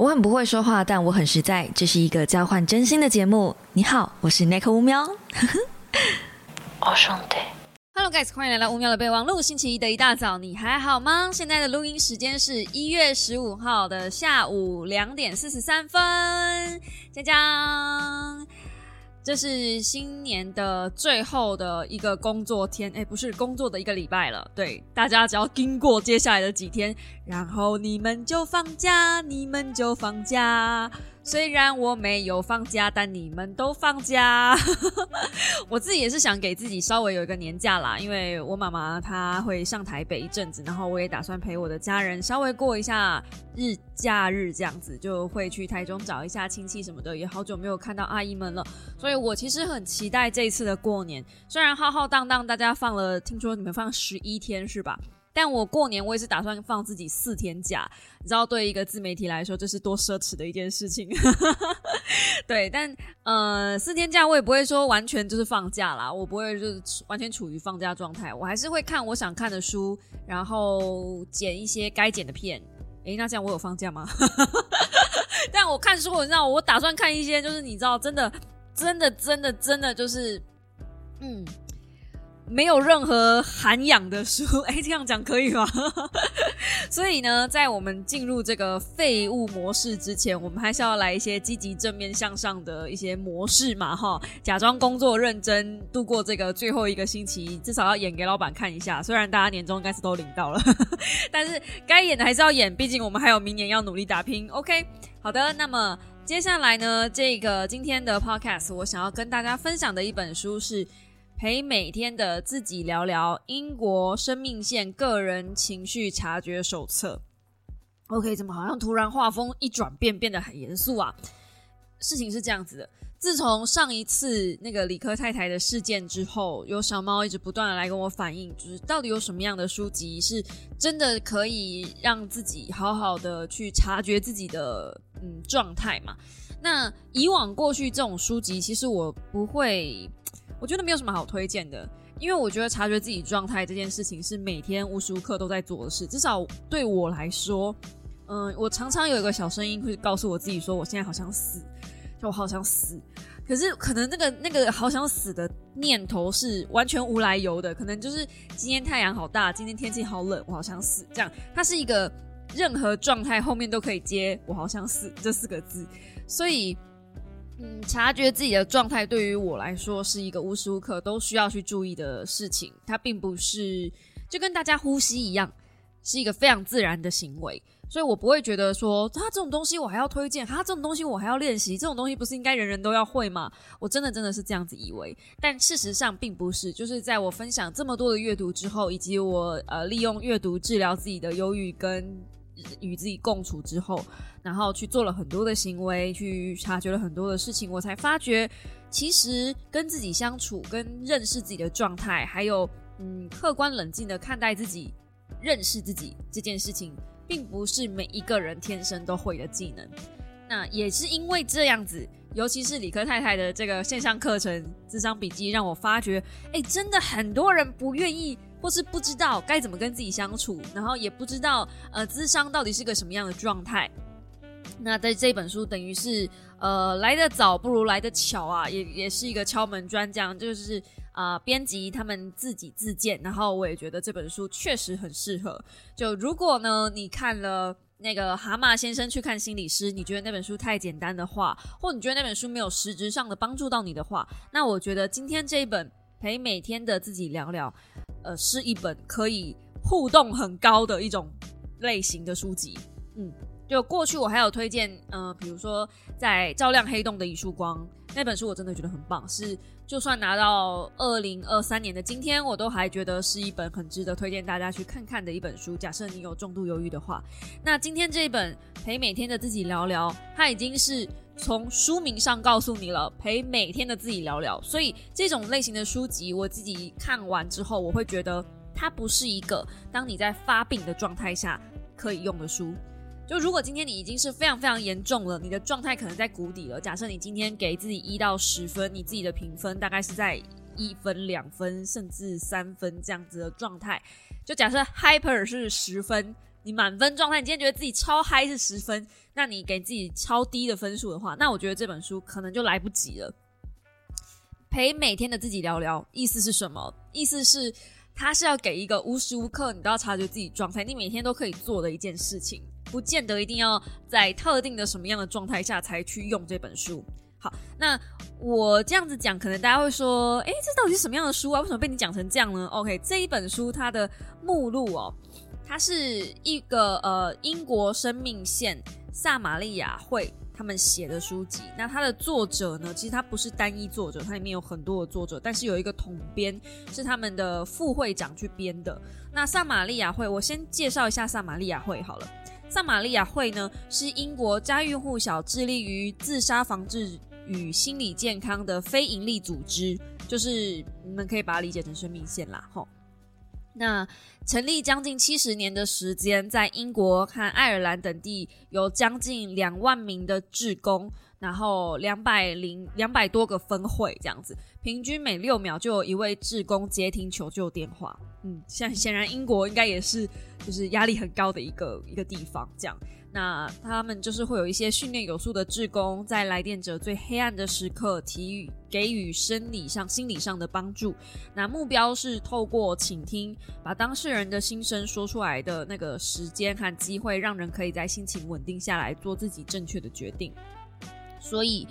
我很不会说话，但我很实在。这是一个交换真心的节目。你好，我是 Nick 乌喵。我 兄弟，Hello guys，欢迎来到乌喵的备忘录。星期一的一大早，你还好吗？现在的录音时间是一月十五号的下午两点四十三分。江江。这是新年的最后的一个工作天，哎，不是工作的一个礼拜了。对，大家只要经过接下来的几天，然后你们就放假，你们就放假。虽然我没有放假，但你们都放假。我自己也是想给自己稍微有一个年假啦，因为我妈妈她会上台北一阵子，然后我也打算陪我的家人稍微过一下日假日，这样子就会去台中找一下亲戚什么的。也好久没有看到阿姨们了，所以我其实很期待这一次的过年。虽然浩浩荡荡，大家放了，听说你们放十一天是吧？但我过年我也是打算放自己四天假，你知道，对一个自媒体来说，这是多奢侈的一件事情。对，但呃，四天假我也不会说完全就是放假啦，我不会就是完全处于放假状态，我还是会看我想看的书，然后剪一些该剪的片。诶，那这样我有放假吗？但我看书，你知道，我打算看一些，就是你知道，真的，真的，真的，真的，就是，嗯。没有任何涵养的书，哎，这样讲可以吗？所以呢，在我们进入这个废物模式之前，我们还是要来一些积极正面向上的一些模式嘛，哈，假装工作认真度过这个最后一个星期，至少要演给老板看一下。虽然大家年终应该是都领到了，但是该演的还是要演，毕竟我们还有明年要努力打拼。OK，好的，那么接下来呢，这个今天的 Podcast 我想要跟大家分享的一本书是。陪每天的自己聊聊英国生命线个人情绪察觉手册。OK，怎么好像突然画风一转变，变得很严肃啊？事情是这样子的，自从上一次那个理科太太的事件之后，有小猫一直不断的来跟我反映，就是到底有什么样的书籍是真的可以让自己好好的去察觉自己的嗯状态嘛？那以往过去这种书籍，其实我不会。我觉得没有什么好推荐的，因为我觉得察觉自己状态这件事情是每天无时无刻都在做的事。至少对我来说，嗯，我常常有一个小声音会告诉我自己说，我现在好想死，就我好想死。可是可能那个那个好想死的念头是完全无来由的，可能就是今天太阳好大，今天天气好冷，我好想死。这样，它是一个任何状态后面都可以接“我好想死”这四个字，所以。嗯，察觉自己的状态对于我来说是一个无时无刻都需要去注意的事情。它并不是就跟大家呼吸一样，是一个非常自然的行为。所以我不会觉得说，他这种东西我还要推荐，他这种东西我还要练习，这种东西不是应该人人都要会吗？我真的真的是这样子以为，但事实上并不是。就是在我分享这么多的阅读之后，以及我呃利用阅读治疗自己的忧郁跟。与自己共处之后，然后去做了很多的行为，去察觉了很多的事情，我才发觉，其实跟自己相处、跟认识自己的状态，还有嗯，客观冷静的看待自己、认识自己这件事情，并不是每一个人天生都会的技能。那也是因为这样子，尤其是理科太太的这个线上课程《智商笔记》，让我发觉，哎，真的很多人不愿意。或是不知道该怎么跟自己相处，然后也不知道呃，智商到底是个什么样的状态。那在这本书等于是呃来的早不如来的巧啊，也也是一个敲门砖，这样就是啊编辑他们自己自荐，然后我也觉得这本书确实很适合。就如果呢你看了那个蛤蟆先生去看心理师，你觉得那本书太简单的话，或你觉得那本书没有实质上的帮助到你的话，那我觉得今天这一本陪每天的自己聊聊。呃，是一本可以互动很高的一种类型的书籍。嗯，就过去我还有推荐，呃，比如说在照亮黑洞的一束光那本书，我真的觉得很棒。是就算拿到二零二三年的今天，我都还觉得是一本很值得推荐大家去看看的一本书。假设你有重度忧郁的话，那今天这一本陪每天的自己聊聊，它已经是。从书名上告诉你了，陪每天的自己聊聊。所以这种类型的书籍，我自己看完之后，我会觉得它不是一个当你在发病的状态下可以用的书。就如果今天你已经是非常非常严重了，你的状态可能在谷底了。假设你今天给自己一到十分，你自己的评分大概是在一分、两分甚至三分这样子的状态。就假设 hyper 是十分。你满分状态，你今天觉得自己超嗨是十分，那你给自己超低的分数的话，那我觉得这本书可能就来不及了。陪每天的自己聊聊，意思是什么？意思是他是要给一个无时无刻你都要察觉自己状态，你每天都可以做的一件事情，不见得一定要在特定的什么样的状态下才去用这本书。好，那我这样子讲，可能大家会说，诶，这到底是什么样的书啊？为什么被你讲成这样呢？OK，这一本书它的目录哦，它是一个呃英国生命线撒玛利亚会他们写的书籍。那它的作者呢，其实它不是单一作者，它里面有很多的作者，但是有一个统编是他们的副会长去编的。那撒玛利亚会，我先介绍一下撒玛利亚会好了。撒玛利亚会呢，是英国家喻户晓、致力于自杀防治。与心理健康的非营利组织，就是你们可以把它理解成生命线啦，吼。那成立将近七十年的时间，在英国和爱尔兰等地有将近两万名的志工，然后两百零两百多个分会这样子，平均每六秒就有一位志工接听求救电话。嗯，现显然英国应该也是就是压力很高的一个一个地方，这样。那他们就是会有一些训练有素的志工，在来电者最黑暗的时刻，给予给予生理上、心理上的帮助。那目标是透过倾听，把当事人的心声说出来的那个时间和机会，让人可以在心情稳定下来，做自己正确的决定。所以，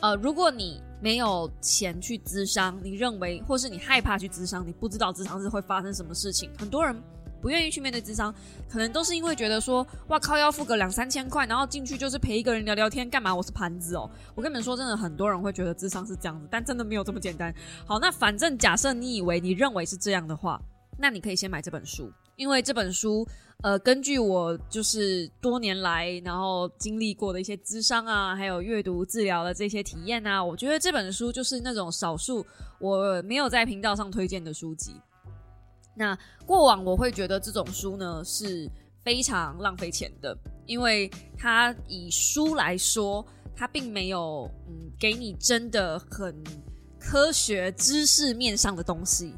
呃，如果你没有钱去咨商，你认为，或是你害怕去咨商，你不知道咨商是会发生什么事情，很多人。不愿意去面对智商，可能都是因为觉得说，哇靠，要付个两三千块，然后进去就是陪一个人聊聊天，干嘛？我是盘子哦。我跟你们说，真的很多人会觉得智商是这样子，但真的没有这么简单。好，那反正假设你以为你认为是这样的话，那你可以先买这本书，因为这本书，呃，根据我就是多年来然后经历过的一些智商啊，还有阅读治疗的这些体验啊，我觉得这本书就是那种少数我没有在频道上推荐的书籍。那过往我会觉得这种书呢是非常浪费钱的，因为它以书来说，它并没有嗯给你真的很科学知识面上的东西。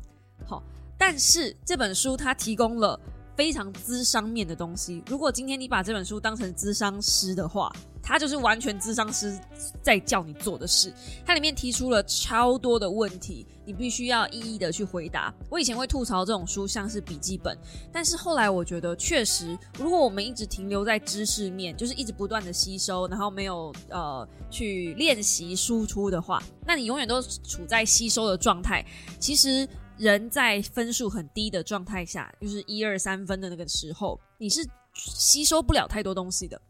好，但是这本书它提供了非常资商面的东西。如果今天你把这本书当成资商师的话，它就是完全智商师在叫你做的事，它里面提出了超多的问题，你必须要一一的去回答。我以前会吐槽这种书像是笔记本，但是后来我觉得确实，如果我们一直停留在知识面，就是一直不断的吸收，然后没有呃去练习输出的话，那你永远都处在吸收的状态。其实人在分数很低的状态下，就是一二三分的那个时候，你是吸收不了太多东西的。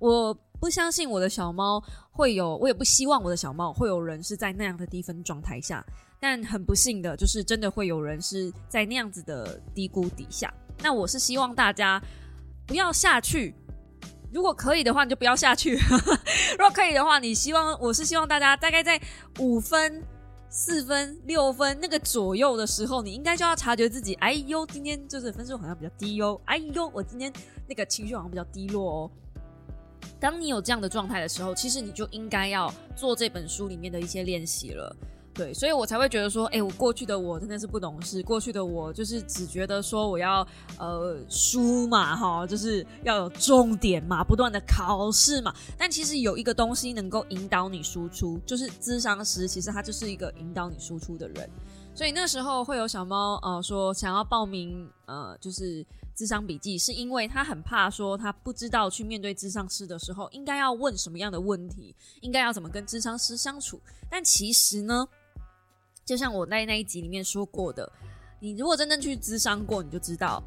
我不相信我的小猫会有，我也不希望我的小猫会有人是在那样的低分状态下。但很不幸的就是，真的会有人是在那样子的低谷底下。那我是希望大家不要下去，如果可以的话，你就不要下去。如果可以的话，你希望我是希望大家大概在五分、四分、六分那个左右的时候，你应该就要察觉自己，哎呦，今天就是分数好像比较低哟，哎呦，我今天那个情绪好像比较低落哦。当你有这样的状态的时候，其实你就应该要做这本书里面的一些练习了，对，所以我才会觉得说，哎，我过去的我真的是不懂事，过去的我就是只觉得说我要呃书嘛，哈，就是要有重点嘛，不断的考试嘛，但其实有一个东西能够引导你输出，就是智商师，其实他就是一个引导你输出的人，所以那时候会有小猫呃说想要报名呃就是。智商笔记是因为他很怕说他不知道去面对智商师的时候应该要问什么样的问题，应该要怎么跟智商师相处。但其实呢，就像我在那一集里面说过的，你如果真正去智商过，你就知道，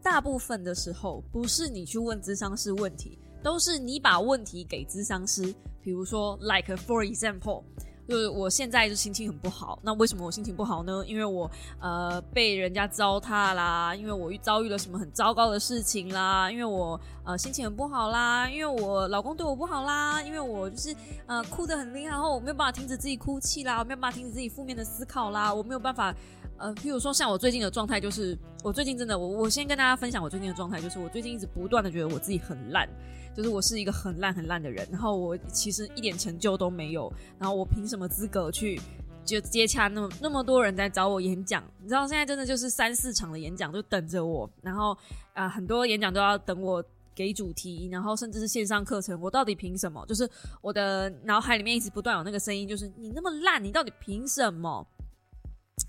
大部分的时候不是你去问智商师问题，都是你把问题给智商师。比如说，like for example。就是我现在就心情很不好，那为什么我心情不好呢？因为我呃被人家糟蹋啦，因为我遇遭遇了什么很糟糕的事情啦，因为我呃心情很不好啦，因为我老公对我不好啦，因为我就是呃哭得很厉害，然后我没有办法停止自己哭泣啦，我没有办法停止自己负面的思考啦，我没有办法呃，譬如说像我最近的状态，就是我最近真的我我先跟大家分享我最近的状态，就是我最近一直不断的觉得我自己很烂。就是我是一个很烂很烂的人，然后我其实一点成就都没有，然后我凭什么资格去就接洽那么那么多人在找我演讲，你知道现在真的就是三四场的演讲就等着我，然后啊很多演讲都要等我给主题，然后甚至是线上课程，我到底凭什么？就是我的脑海里面一直不断有那个声音，就是你那么烂，你到底凭什么？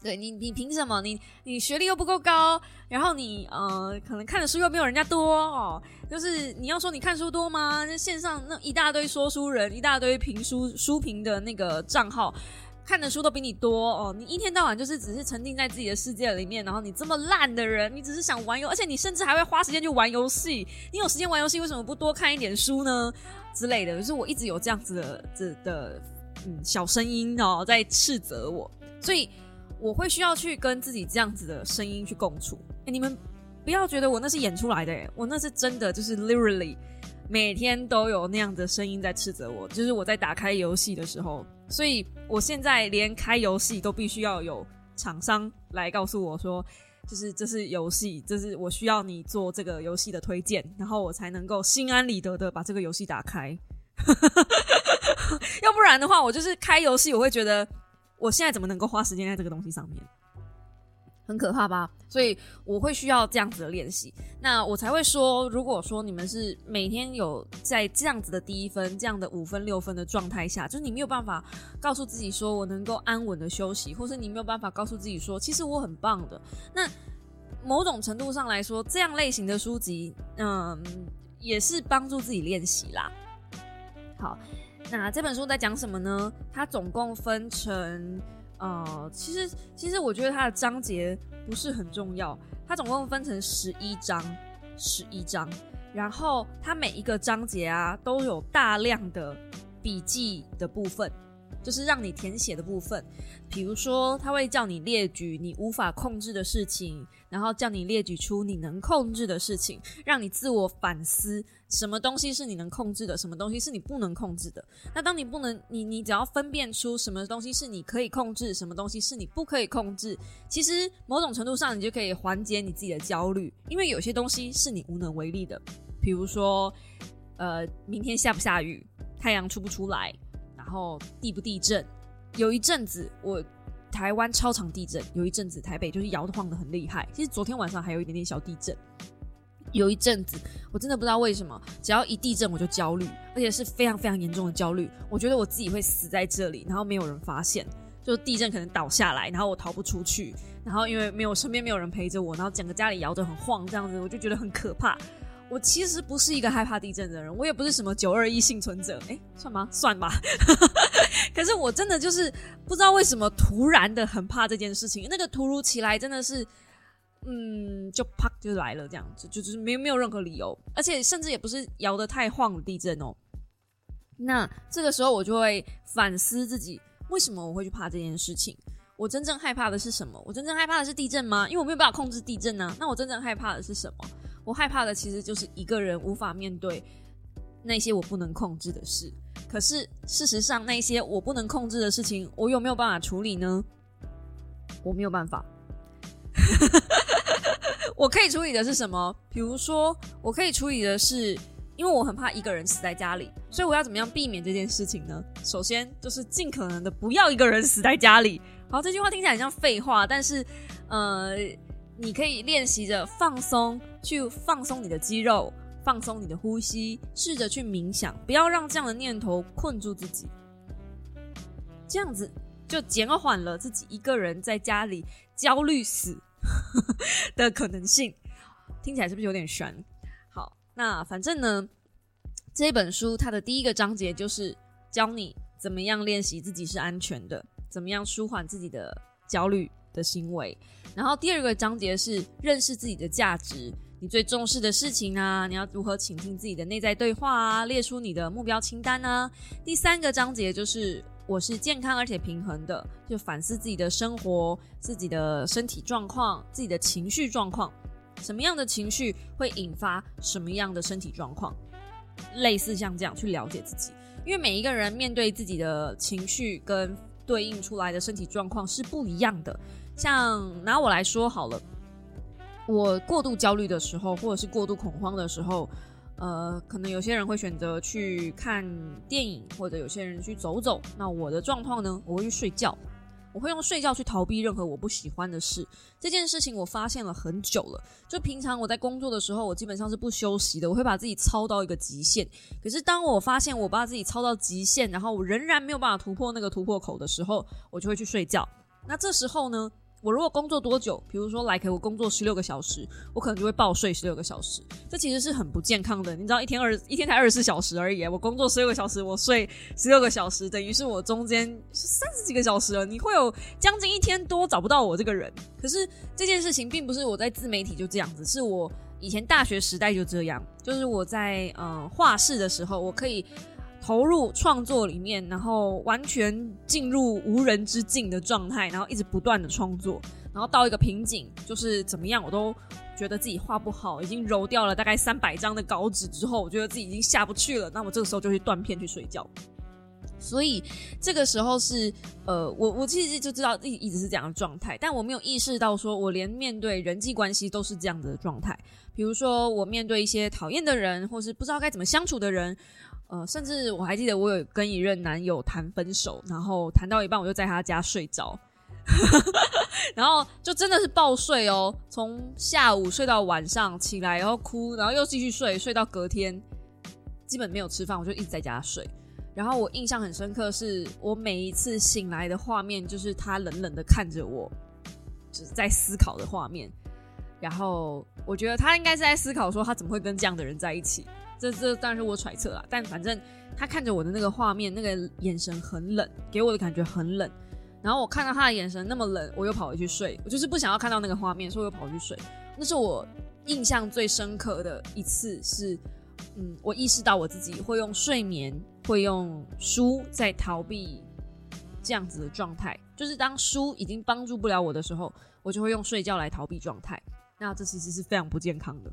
对你，你凭什么？你你学历又不够高，然后你呃，可能看的书又没有人家多哦。就是你要说你看书多吗？那线上那一大堆说书人，一大堆评书书评的那个账号，看的书都比你多哦。你一天到晚就是只是沉浸在自己的世界里面，然后你这么烂的人，你只是想玩游，而且你甚至还会花时间去玩游戏。你有时间玩游戏，为什么不多看一点书呢？之类的，就是我一直有这样子的这的嗯小声音哦，在斥责我，所以。我会需要去跟自己这样子的声音去共处。哎，你们不要觉得我那是演出来的，哎，我那是真的，就是 literally 每天都有那样的声音在斥责我。就是我在打开游戏的时候，所以我现在连开游戏都必须要有厂商来告诉我说，就是这是游戏，这是我需要你做这个游戏的推荐，然后我才能够心安理得的把这个游戏打开。要不然的话，我就是开游戏，我会觉得。我现在怎么能够花时间在这个东西上面？很可怕吧？所以我会需要这样子的练习，那我才会说，如果说你们是每天有在这样子的低分、这样的五分、六分的状态下，就是你没有办法告诉自己说我能够安稳的休息，或是你没有办法告诉自己说其实我很棒的。那某种程度上来说，这样类型的书籍，嗯，也是帮助自己练习啦。好。那这本书在讲什么呢？它总共分成，呃，其实其实我觉得它的章节不是很重要。它总共分成十一章，十一章，然后它每一个章节啊都有大量的笔记的部分。就是让你填写的部分，比如说他会叫你列举你无法控制的事情，然后叫你列举出你能控制的事情，让你自我反思，什么东西是你能控制的，什么东西是你不能控制的。那当你不能，你你只要分辨出什么东西是你可以控制，什么东西是你不可以控制，其实某种程度上你就可以缓解你自己的焦虑，因为有些东西是你无能为力的，比如说，呃，明天下不下雨，太阳出不出来。然后地不地震，有一阵子我台湾超常地震，有一阵子台北就是摇晃的很厉害。其实昨天晚上还有一点点小地震，有一阵子我真的不知道为什么，只要一地震我就焦虑，而且是非常非常严重的焦虑。我觉得我自己会死在这里，然后没有人发现，就是地震可能倒下来，然后我逃不出去，然后因为没有身边没有人陪着我，然后整个家里摇得很晃，这样子我就觉得很可怕。我其实不是一个害怕地震的人，我也不是什么九二一幸存者，哎，算吗？算吧。可是我真的就是不知道为什么突然的很怕这件事情，那个突如其来真的是，嗯，就啪就来了这样子，就就是没有没有任何理由，而且甚至也不是摇得太晃的地震哦。那这个时候我就会反思自己，为什么我会去怕这件事情？我真正害怕的是什么？我真正害怕的是地震吗？因为我没有办法控制地震呢。那我真正害怕的是什么？我害怕的其实就是一个人无法面对那些我不能控制的事。可是事实上，那些我不能控制的事情，我有没有办法处理呢？我没有办法。我可以处理的是什么？比如说，我可以处理的是，因为我很怕一个人死在家里，所以我要怎么样避免这件事情呢？首先就是尽可能的不要一个人死在家里。好，这句话听起来很像废话，但是呃。你可以练习着放松，去放松你的肌肉，放松你的呼吸，试着去冥想，不要让这样的念头困住自己。这样子就减缓了自己一个人在家里焦虑死的可能性。听起来是不是有点悬？好，那反正呢，这本书它的第一个章节就是教你怎么样练习自己是安全的，怎么样舒缓自己的焦虑。的行为，然后第二个章节是认识自己的价值，你最重视的事情啊，你要如何倾听自己的内在对话啊，列出你的目标清单啊。第三个章节就是我是健康而且平衡的，就反思自己的生活、自己的身体状况、自己的情绪状况，什么样的情绪会引发什么样的身体状况，类似像这样去了解自己，因为每一个人面对自己的情绪跟对应出来的身体状况是不一样的。像拿我来说好了，我过度焦虑的时候，或者是过度恐慌的时候，呃，可能有些人会选择去看电影，或者有些人去走走。那我的状况呢，我会去睡觉。我会用睡觉去逃避任何我不喜欢的事。这件事情我发现了很久了。就平常我在工作的时候，我基本上是不休息的，我会把自己操到一个极限。可是当我发现我把自己操到极限，然后我仍然没有办法突破那个突破口的时候，我就会去睡觉。那这时候呢？我如果工作多久，比如说来，我工作十六个小时，我可能就会暴睡十六个小时。这其实是很不健康的。你知道，一天二一天才二十四小时而已，我工作十六个小时，我睡十六个小时，等于是我中间三十几个小时了。你会有将近一天多找不到我这个人。可是这件事情并不是我在自媒体就这样子，是我以前大学时代就这样。就是我在呃画室的时候，我可以。投入创作里面，然后完全进入无人之境的状态，然后一直不断的创作，然后到一个瓶颈，就是怎么样我都觉得自己画不好，已经揉掉了大概三百张的稿纸之后，我觉得自己已经下不去了，那我这个时候就去断片去睡觉。所以这个时候是呃，我我其实就知道一一直是这样的状态，但我没有意识到说我连面对人际关系都是这样的状态，比如说我面对一些讨厌的人，或是不知道该怎么相处的人。呃，甚至我还记得我有跟一任男友谈分手，然后谈到一半我就在他家睡着，然后就真的是暴睡哦，从下午睡到晚上起来，然后哭，然后又继续睡，睡到隔天，基本没有吃饭，我就一直在家睡。然后我印象很深刻，是我每一次醒来的画面，就是他冷冷的看着我，就是在思考的画面。然后我觉得他应该是在思考说，他怎么会跟这样的人在一起。这这当然是我揣测啦，但反正他看着我的那个画面，那个眼神很冷，给我的感觉很冷。然后我看到他的眼神那么冷，我又跑回去睡。我就是不想要看到那个画面，所以我又跑回去睡。那是我印象最深刻的一次，是嗯，我意识到我自己会用睡眠，会用书在逃避这样子的状态。就是当书已经帮助不了我的时候，我就会用睡觉来逃避状态。那这其实是非常不健康的。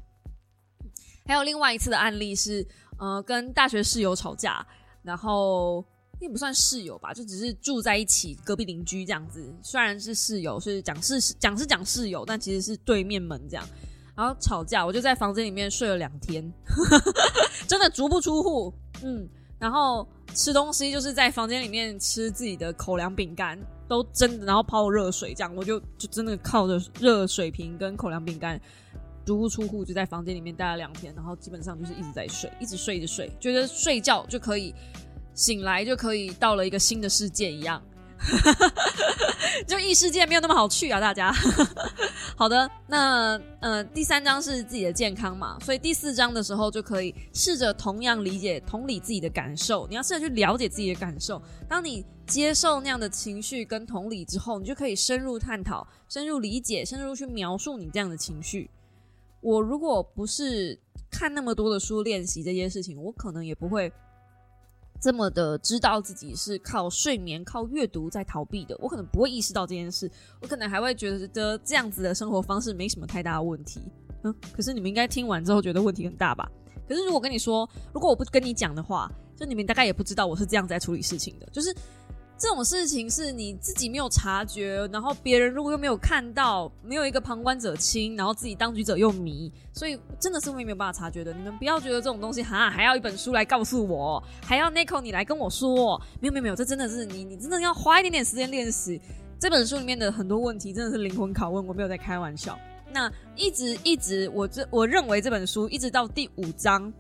还有另外一次的案例是，呃，跟大学室友吵架，然后并不算室友吧，就只是住在一起，隔壁邻居这样子。虽然是室友，是讲是讲是讲室友，但其实是对面门这样。然后吵架，我就在房间里面睡了两天，真的足不出户。嗯，然后吃东西就是在房间里面吃自己的口粮饼干，都真的，然后泡热水这样，我就就真的靠着热水瓶跟口粮饼干。足不出户就在房间里面待了两天，然后基本上就是一直在睡，一直睡，一直睡，觉得睡觉就可以醒来，就可以到了一个新的世界一样。就异世界没有那么好去啊，大家。好的，那呃第三章是自己的健康嘛，所以第四章的时候就可以试着同样理解、同理自己的感受。你要试着去了解自己的感受。当你接受那样的情绪跟同理之后，你就可以深入探讨、深入理解、深入去描述你这样的情绪。我如果不是看那么多的书练习这件事情，我可能也不会这么的知道自己是靠睡眠、靠阅读在逃避的。我可能不会意识到这件事，我可能还会觉得这样子的生活方式没什么太大的问题。嗯，可是你们应该听完之后觉得问题很大吧？可是如果跟你说，如果我不跟你讲的话，就你们大概也不知道我是这样在处理事情的，就是。这种事情是你自己没有察觉，然后别人如果又没有看到，没有一个旁观者清，然后自己当局者又迷，所以真的是会没有办法察觉的。你们不要觉得这种东西哈，还要一本书来告诉我，还要 Nico 你来跟我说，没有没有没有，这真的是你你真的要花一点点时间练习。这本书里面的很多问题真的是灵魂拷问，我没有在开玩笑。那一直一直，我这我认为这本书一直到第五章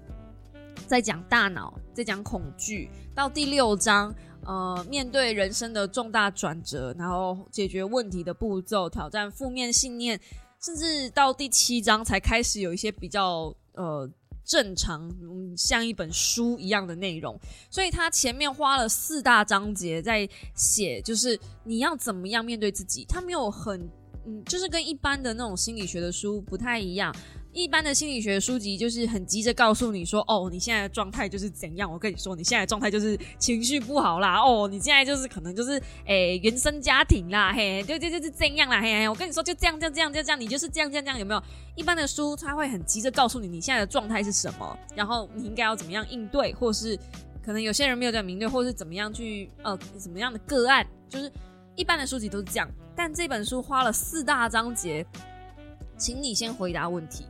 在讲大脑，在讲恐惧，到第六章。呃，面对人生的重大转折，然后解决问题的步骤，挑战负面信念，甚至到第七章才开始有一些比较呃正常，像一本书一样的内容。所以他前面花了四大章节在写，就是你要怎么样面对自己。他没有很嗯，就是跟一般的那种心理学的书不太一样。一般的心理学书籍就是很急着告诉你说，哦，你现在的状态就是怎样。我跟你说，你现在的状态就是情绪不好啦。哦，你现在就是可能就是诶原生家庭啦，嘿，就就就是这样啦，嘿，我跟你说就这样，就这样，就这样，你就是这样，这样，这样，有没有？一般的书他会很急着告诉你你现在的状态是什么，然后你应该要怎么样应对，或是可能有些人没有这样明对，或是怎么样去呃怎么样的个案，就是一般的书籍都是这样。但这本书花了四大章节，请你先回答问题。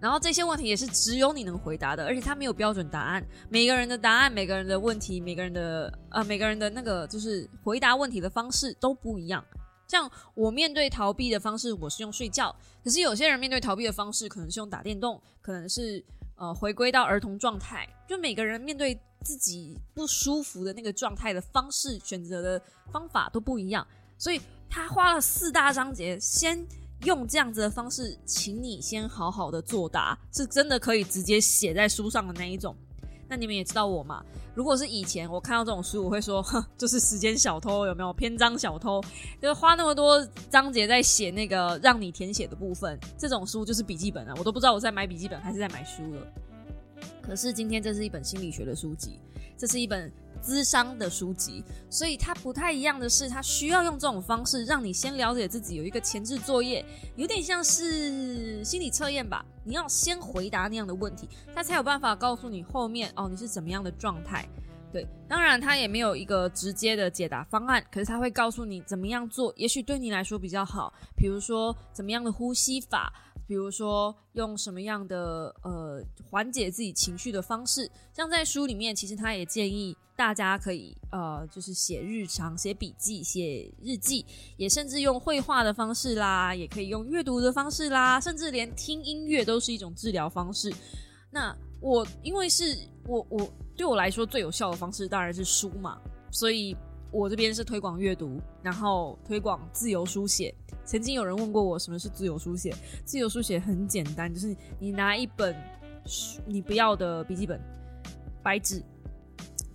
然后这些问题也是只有你能回答的，而且它没有标准答案。每个人的答案、每个人的问题、每个人的呃、每个人的那个就是回答问题的方式都不一样。像我面对逃避的方式，我是用睡觉；可是有些人面对逃避的方式，可能是用打电动，可能是呃回归到儿童状态。就每个人面对自己不舒服的那个状态的方式，选择的方法都不一样。所以他花了四大章节，先用这样子的方式，请你先好好的作答，是真的可以直接写在书上的那一种。那你们也知道我嘛？如果是以前我看到这种书，我会说，哼，就是时间小偷，有没有篇章小偷？就是花那么多章节在写那个让你填写的部分，这种书就是笔记本啊，我都不知道我在买笔记本还是在买书了。可是今天这是一本心理学的书籍，这是一本。资商的书籍，所以它不太一样的是，它需要用这种方式让你先了解自己，有一个前置作业，有点像是心理测验吧。你要先回答那样的问题，它才有办法告诉你后面哦你是怎么样的状态。对，当然它也没有一个直接的解答方案，可是它会告诉你怎么样做，也许对你来说比较好。比如说怎么样的呼吸法。比如说用什么样的呃缓解自己情绪的方式，像在书里面，其实他也建议大家可以呃就是写日常、写笔记、写日记，也甚至用绘画的方式啦，也可以用阅读的方式啦，甚至连听音乐都是一种治疗方式。那我因为是我我对我来说最有效的方式当然是书嘛，所以。我这边是推广阅读，然后推广自由书写。曾经有人问过我什么是自由书写？自由书写很简单，就是你拿一本你不要的笔记本、白纸、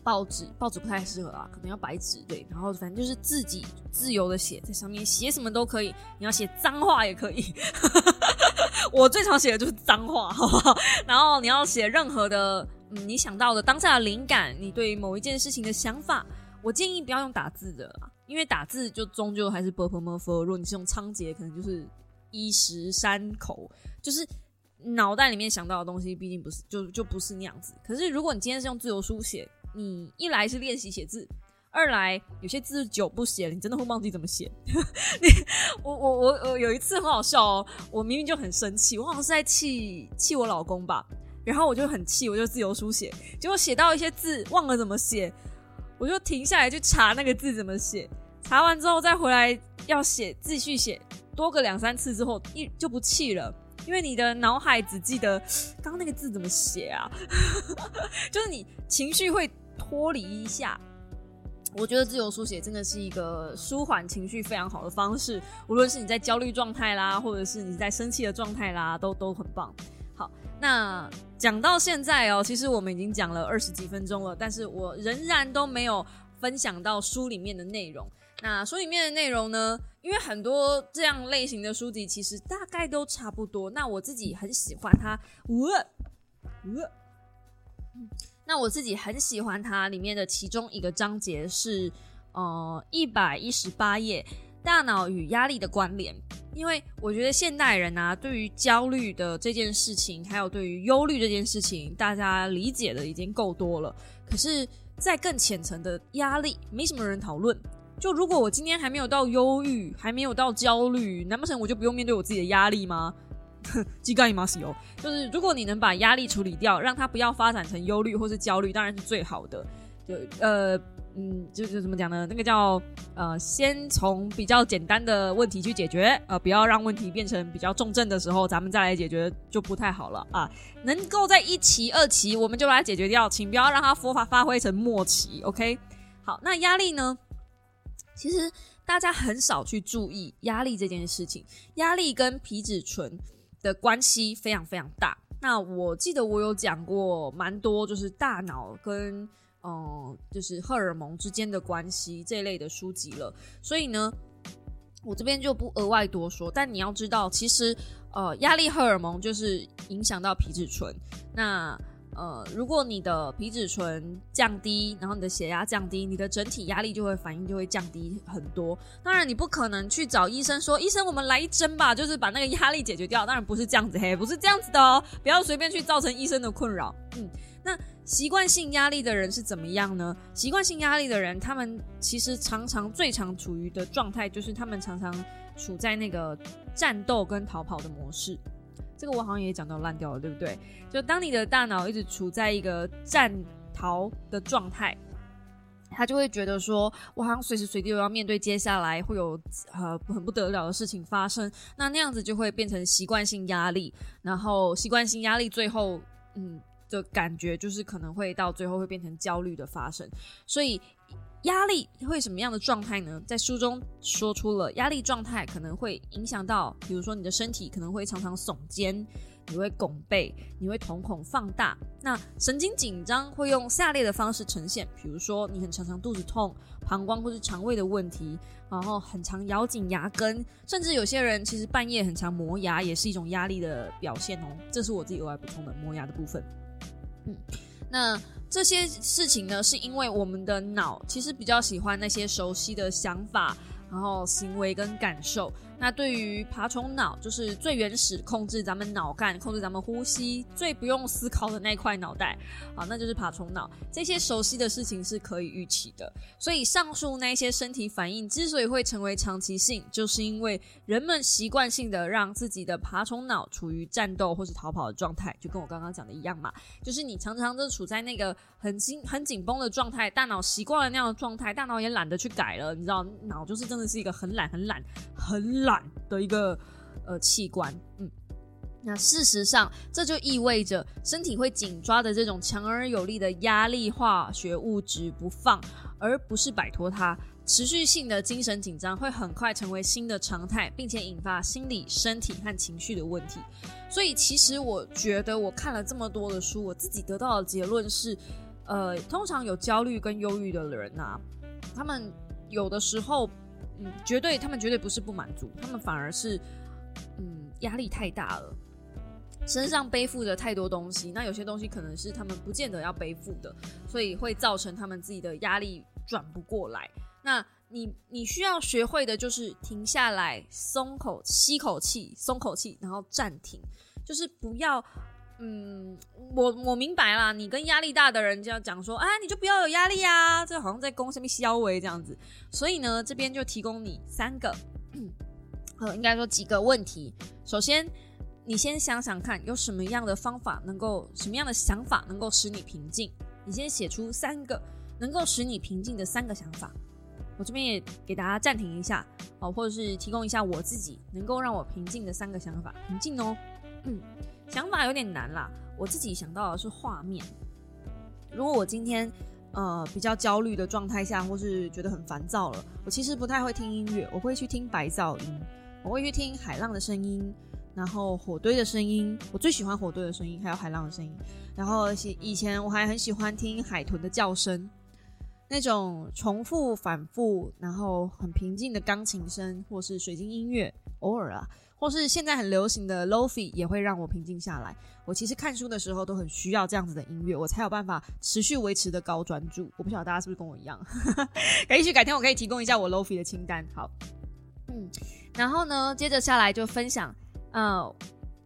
报纸，报纸不太适合啊，可能要白纸对。然后反正就是自己自由的写在上面，写什么都可以。你要写脏话也可以，我最常写的就是脏话，好不好？然后你要写任何的，嗯，你想到的当下的灵感，你对某一件事情的想法。我建议不要用打字的啦，因为打字就终究还是 b u r p m u f 如果你是用仓颉，可能就是一时三口，就是脑袋里面想到的东西，毕竟不是就就不是那样子。可是如果你今天是用自由书写，你一来是练习写字，二来有些字久不写，你真的会忘记怎么写。你我我我我有一次很好笑哦，我明明就很生气，我好像是在气气我老公吧，然后我就很气，我就自由书写，结果写到一些字忘了怎么写。我就停下来去查那个字怎么写，查完之后再回来要写，继续写，多个两三次之后一就不气了，因为你的脑海只记得刚刚那个字怎么写啊，就是你情绪会脱离一下。我觉得自由书写真的是一个舒缓情绪非常好的方式，无论是你在焦虑状态啦，或者是你在生气的状态啦，都都很棒。好，那讲到现在哦，其实我们已经讲了二十几分钟了，但是我仍然都没有分享到书里面的内容。那书里面的内容呢？因为很多这样类型的书籍其实大概都差不多。那我自己很喜欢它，呃，呃，那我自己很喜欢它里面的其中一个章节是呃一百一十八页。大脑与压力的关联，因为我觉得现代人啊，对于焦虑的这件事情，还有对于忧虑这件事情，大家理解的已经够多了。可是，在更浅层的压力，没什么人讨论。就如果我今天还没有到忧郁，还没有到焦虑，难不成我就不用面对我自己的压力吗？鸡肝马西哦，就是如果你能把压力处理掉，让它不要发展成忧虑或是焦虑，当然是最好的。就呃。嗯，就是怎么讲呢？那个叫呃，先从比较简单的问题去解决，呃，不要让问题变成比较重症的时候，咱们再来解决就不太好了啊。能够在一期、二期，我们就把它解决掉，请不要让它佛法发挥成末期。OK，好，那压力呢？其实大家很少去注意压力这件事情，压力跟皮质醇的关系非常非常大。那我记得我有讲过蛮多，就是大脑跟嗯，就是荷尔蒙之间的关系这一类的书籍了，所以呢，我这边就不额外多说。但你要知道，其实呃，压力荷尔蒙就是影响到皮质醇。那呃，如果你的皮质醇降低，然后你的血压降低，你的整体压力就会反应就会降低很多。当然，你不可能去找医生说：“医生，我们来一针吧，就是把那个压力解决掉。”当然不是这样子，嘿，不是这样子的哦，不要随便去造成医生的困扰。嗯，那。习惯性压力的人是怎么样呢？习惯性压力的人，他们其实常常最常处于的状态，就是他们常常处在那个战斗跟逃跑的模式。这个我好像也讲到烂掉了，对不对？就当你的大脑一直处在一个战逃的状态，他就会觉得说，我好像随时随地都要面对接下来会有呃很不得了的事情发生，那那样子就会变成习惯性压力，然后习惯性压力最后嗯的感觉就是可能会到最后会变成焦虑的发生，所以。压力会什么样的状态呢？在书中说出了压力状态可能会影响到，比如说你的身体可能会常常耸肩，你会拱背，你会瞳孔放大。那神经紧张会用下列的方式呈现，比如说你很常常肚子痛、膀胱或是肠胃的问题，然后很常咬紧牙根，甚至有些人其实半夜很常磨牙，也是一种压力的表现哦。这是我自己额外补充的磨牙的部分。嗯，那。这些事情呢，是因为我们的脑其实比较喜欢那些熟悉的想法。然后行为跟感受，那对于爬虫脑，就是最原始控制咱们脑干、控制咱们呼吸、最不用思考的那块脑袋，啊，那就是爬虫脑。这些熟悉的事情是可以预期的，所以上述那些身体反应之所以会成为长期性，就是因为人们习惯性的让自己的爬虫脑处于战斗或是逃跑的状态，就跟我刚刚讲的一样嘛，就是你常常都处在那个很紧、很紧绷的状态，大脑习惯了那样的状态，大脑也懒得去改了，你知道，脑就是真的。是一个很懒、很懒、很懒的一个呃器官，嗯，那事实上这就意味着身体会紧抓着这种强而有力的压力化学物质不放，而不是摆脱它。持续性的精神紧张会很快成为新的常态，并且引发心理、身体和情绪的问题。所以，其实我觉得我看了这么多的书，我自己得到的结论是，呃，通常有焦虑跟忧郁的人呐，他们有的时候。绝对，他们绝对不是不满足，他们反而是，嗯，压力太大了，身上背负着太多东西。那有些东西可能是他们不见得要背负的，所以会造成他们自己的压力转不过来。那你你需要学会的就是停下来，松口吸口气，松口气，然后暂停，就是不要。嗯，我我明白啦，你跟压力大的人就要讲说，啊，你就不要有压力啊，这好像在攻什么消维这样子。所以呢，这边就提供你三个，呃，应该说几个问题。首先，你先想想看，有什么样的方法能够，什么样的想法能够使你平静？你先写出三个能够使你平静的三个想法。我这边也给大家暂停一下，哦，或者是提供一下我自己能够让我平静的三个想法。平静哦，嗯。想法有点难啦，我自己想到的是画面。如果我今天呃比较焦虑的状态下，或是觉得很烦躁了，我其实不太会听音乐，我会去听白噪音，我会去听海浪的声音，然后火堆的声音，我最喜欢火堆的声音，还有海浪的声音。然后以前我还很喜欢听海豚的叫声，那种重复反复，然后很平静的钢琴声，或是水晶音乐，偶尔啊。或是现在很流行的 lofi 也会让我平静下来。我其实看书的时候都很需要这样子的音乐，我才有办法持续维持的高专注。我不晓得大家是不是跟我一样？也许改天我可以提供一下我 lofi 的清单。好，嗯，然后呢，接着下来就分享，呃，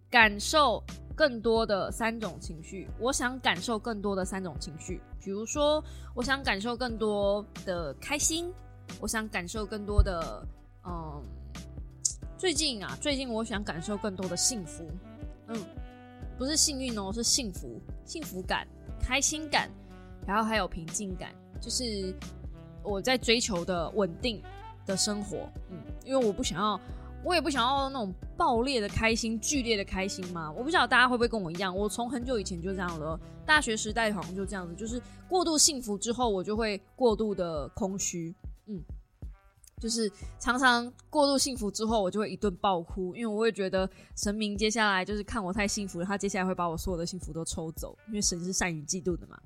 感受更多的三种情绪。我想感受更多的三种情绪，比如说，我想感受更多的开心，我想感受更多的，嗯。最近啊，最近我想感受更多的幸福，嗯，不是幸运哦，是幸福、幸福感、开心感，然后还有平静感，就是我在追求的稳定的生活，嗯，因为我不想要，我也不想要那种爆裂的开心、剧烈的开心嘛。我不晓得大家会不会跟我一样，我从很久以前就这样了，大学时代好像就这样子，就是过度幸福之后，我就会过度的空虚，嗯。就是常常过度幸福之后，我就会一顿爆哭，因为我会觉得神明接下来就是看我太幸福了，他接下来会把我所有的幸福都抽走，因为神是善于嫉妒的嘛。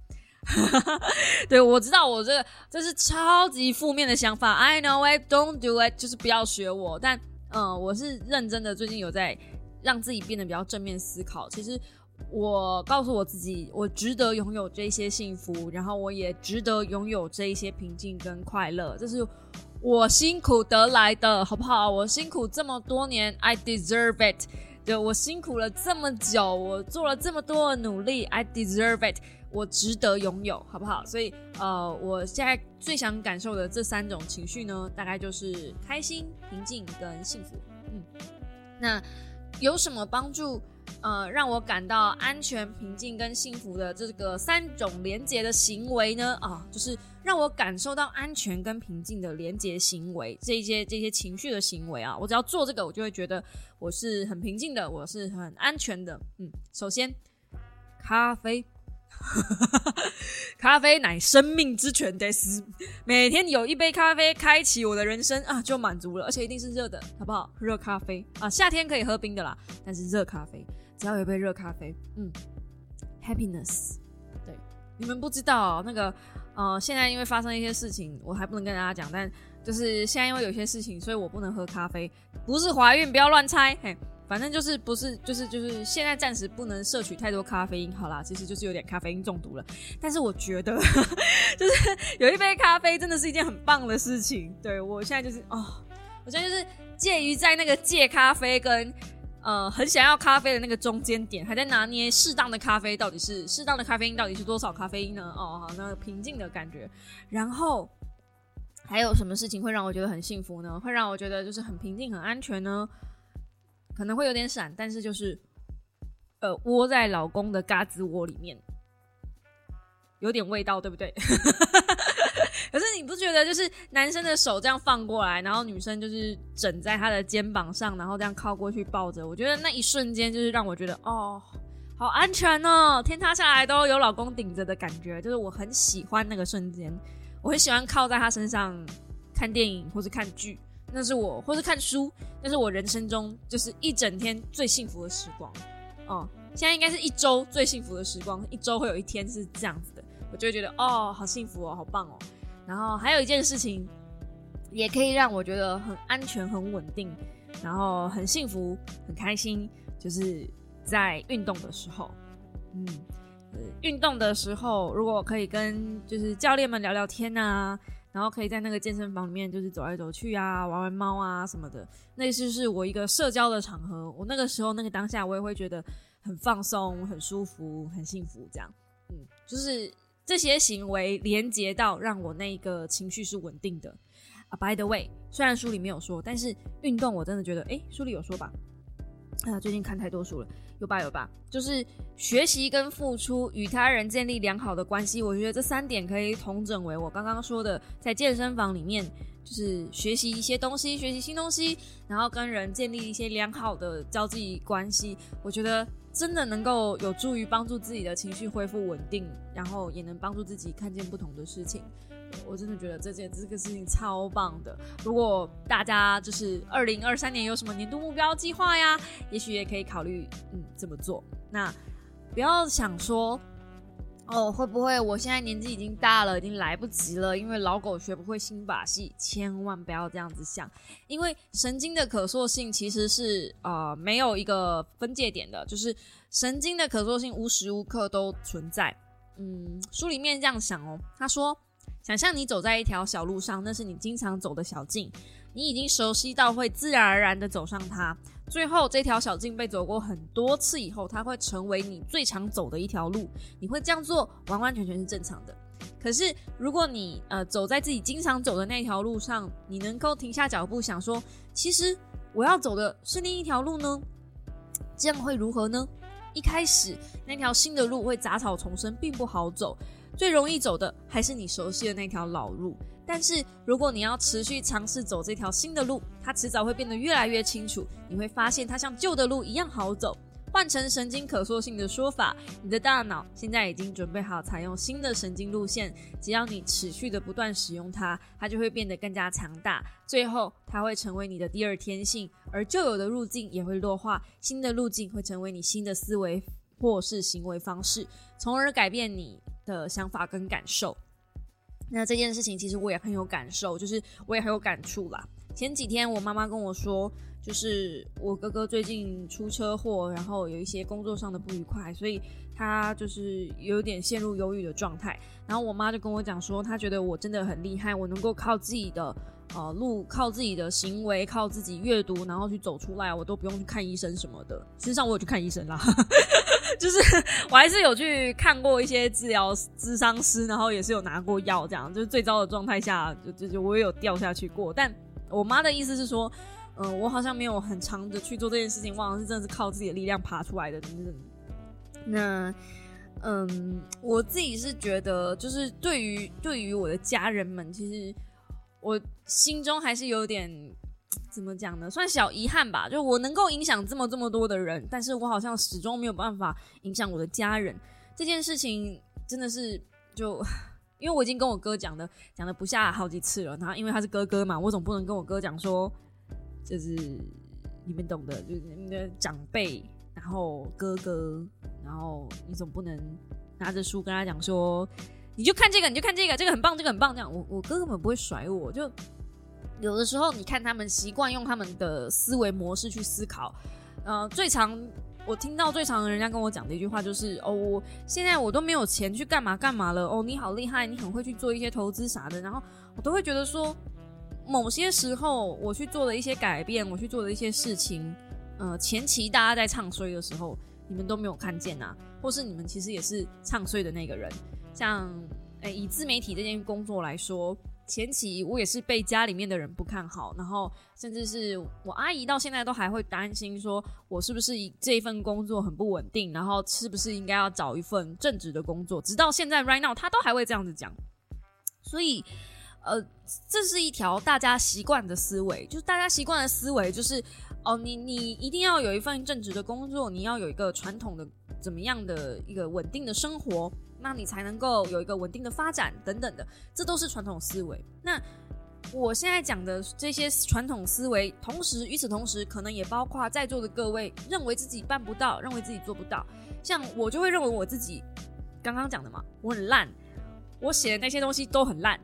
对，我知道我这个这是超级负面的想法，I know I don't do it，就是不要学我。但嗯，我是认真的，最近有在让自己变得比较正面思考。其实我告诉我自己，我值得拥有这些幸福，然后我也值得拥有这一些平静跟快乐，这是。我辛苦得来的，好不好？我辛苦这么多年，I deserve it。对我辛苦了这么久，我做了这么多的努力，I deserve it。我值得拥有，好不好？所以，呃，我现在最想感受的这三种情绪呢，大概就是开心、平静跟幸福。嗯，那有什么帮助呃让我感到安全、平静跟幸福的这个三种连接的行为呢？啊，就是让我感受到安全跟平静的连接行为，这些这些情绪的行为啊，我只要做这个，我就会觉得我是很平静的，我是很安全的。嗯，首先咖啡。咖啡乃生命之泉得斯，每天有一杯咖啡，开启我的人生啊，就满足了，而且一定是热的，好不好？热咖啡啊，夏天可以喝冰的啦，但是热咖啡，只要有一杯热咖啡，嗯，happiness。对，你们不知道那个，呃，现在因为发生一些事情，我还不能跟大家讲，但就是现在因为有些事情，所以我不能喝咖啡，不是怀孕，不要乱猜，嘿。反正就是不是就是就是现在暂时不能摄取太多咖啡因，好啦，其实就是有点咖啡因中毒了。但是我觉得，就是有一杯咖啡真的是一件很棒的事情。对我现在就是哦，我现在就是介于在那个戒咖啡跟呃很想要咖啡的那个中间点，还在拿捏适当的咖啡到底是适当的咖啡因到底是多少咖啡因呢？哦，好，那平静的感觉。然后还有什么事情会让我觉得很幸福呢？会让我觉得就是很平静、很安全呢？可能会有点闪，但是就是，呃，窝在老公的嘎子窝里面，有点味道，对不对？你不觉得，就是男生的手这样放过来，然后女生就是枕在他的肩膀上，然后这样靠过去抱着，我觉得那一瞬间就是让我觉得，哦，好安全哦，天塌下来都有老公顶着的感觉，就是我很喜欢那个瞬间，我很喜欢靠在他身上看电影或是看剧。那是我，或是看书，那是我人生中就是一整天最幸福的时光。哦，现在应该是一周最幸福的时光，一周会有一天是这样子的，我就会觉得哦，好幸福哦，好棒哦。然后还有一件事情，也可以让我觉得很安全、很稳定，然后很幸福、很开心，就是在运动的时候。嗯，运动的时候，如果可以跟就是教练们聊聊天啊。然后可以在那个健身房里面，就是走来走去啊，玩玩猫啊什么的。那就是我一个社交的场合。我那个时候那个当下，我也会觉得很放松、很舒服、很幸福。这样，嗯，就是这些行为连接到让我那个情绪是稳定的。啊，By the way，虽然书里没有说，但是运动我真的觉得，哎，书里有说吧？啊，最近看太多书了。有吧有吧，就是学习跟付出，与他人建立良好的关系。我觉得这三点可以统整为我刚刚说的，在健身房里面，就是学习一些东西，学习新东西，然后跟人建立一些良好的交际关系。我觉得真的能够有助于帮助自己的情绪恢复稳定，然后也能帮助自己看见不同的事情。我真的觉得这件这个事情超棒的。如果大家就是二零二三年有什么年度目标计划呀，也许也可以考虑嗯这么做。那不要想说哦会不会我现在年纪已经大了，已经来不及了，因为老狗学不会新把戏。千万不要这样子想，因为神经的可塑性其实是呃没有一个分界点的，就是神经的可塑性无时无刻都存在。嗯，书里面这样想哦，他说。想象你走在一条小路上，那是你经常走的小径，你已经熟悉到会自然而然的走上它。最后，这条小径被走过很多次以后，它会成为你最常走的一条路。你会这样做，完完全全是正常的。可是，如果你呃走在自己经常走的那条路上，你能够停下脚步，想说，其实我要走的是另一条路呢？这样会如何呢？一开始那条新的路会杂草丛生，并不好走。最容易走的还是你熟悉的那条老路，但是如果你要持续尝试走这条新的路，它迟早会变得越来越清楚。你会发现它像旧的路一样好走。换成神经可塑性的说法，你的大脑现在已经准备好采用新的神经路线，只要你持续的不断使用它，它就会变得更加强大。最后，它会成为你的第二天性，而旧有的路径也会弱化，新的路径会成为你新的思维或是行为方式，从而改变你。的想法跟感受，那这件事情其实我也很有感受，就是我也很有感触啦。前几天我妈妈跟我说，就是我哥哥最近出车祸，然后有一些工作上的不愉快，所以他就是有点陷入忧郁的状态。然后我妈就跟我讲说，她觉得我真的很厉害，我能够靠自己的呃路，靠自己的行为，靠自己阅读，然后去走出来，我都不用去看医生什么的。实际上我有去看医生啦。就是 我还是有去看过一些治疗咨商师，然后也是有拿过药，这样就是最糟的状态下，就就就我也有掉下去过。但我妈的意思是说，嗯，我好像没有很长的去做这件事情，我好像是真的是靠自己的力量爬出来的。那，嗯，我自己是觉得，就是对于对于我的家人们，其实我心中还是有点怎么讲呢？算小遗憾吧。就我能够影响这么这么多的人，但是我好像始终没有办法影响我的家人。这件事情真的是就。因为我已经跟我哥讲的讲了不下好几次了，然后因为他是哥哥嘛，我总不能跟我哥讲说，就是你们懂的，就是你的长辈，然后哥哥，然后你总不能拿着书跟他讲说，你就看这个，你就看这个，这个很棒，这个很棒，这样我我哥根本不会甩我，就有的时候你看他们习惯用他们的思维模式去思考，呃，最常。我听到最常人家跟我讲的一句话就是哦，我现在我都没有钱去干嘛干嘛了哦，你好厉害，你很会去做一些投资啥的，然后我都会觉得说，某些时候我去做的一些改变，我去做的一些事情，呃，前期大家在唱衰的时候，你们都没有看见呐，或是你们其实也是唱衰的那个人，像诶以自媒体这件工作来说。前期我也是被家里面的人不看好，然后甚至是我阿姨到现在都还会担心，说我是不是这一份工作很不稳定，然后是不是应该要找一份正职的工作。直到现在，right now，他都还会这样子讲。所以，呃，这是一条大家习惯的思维，就是大家习惯的思维就是，哦，你你一定要有一份正职的工作，你要有一个传统的怎么样的一个稳定的生活。那你才能够有一个稳定的发展等等的，这都是传统思维。那我现在讲的这些传统思维，同时与此同时，可能也包括在座的各位认为自己办不到，认为自己做不到。像我就会认为我自己刚刚讲的嘛，我很烂，我写的那些东西都很烂，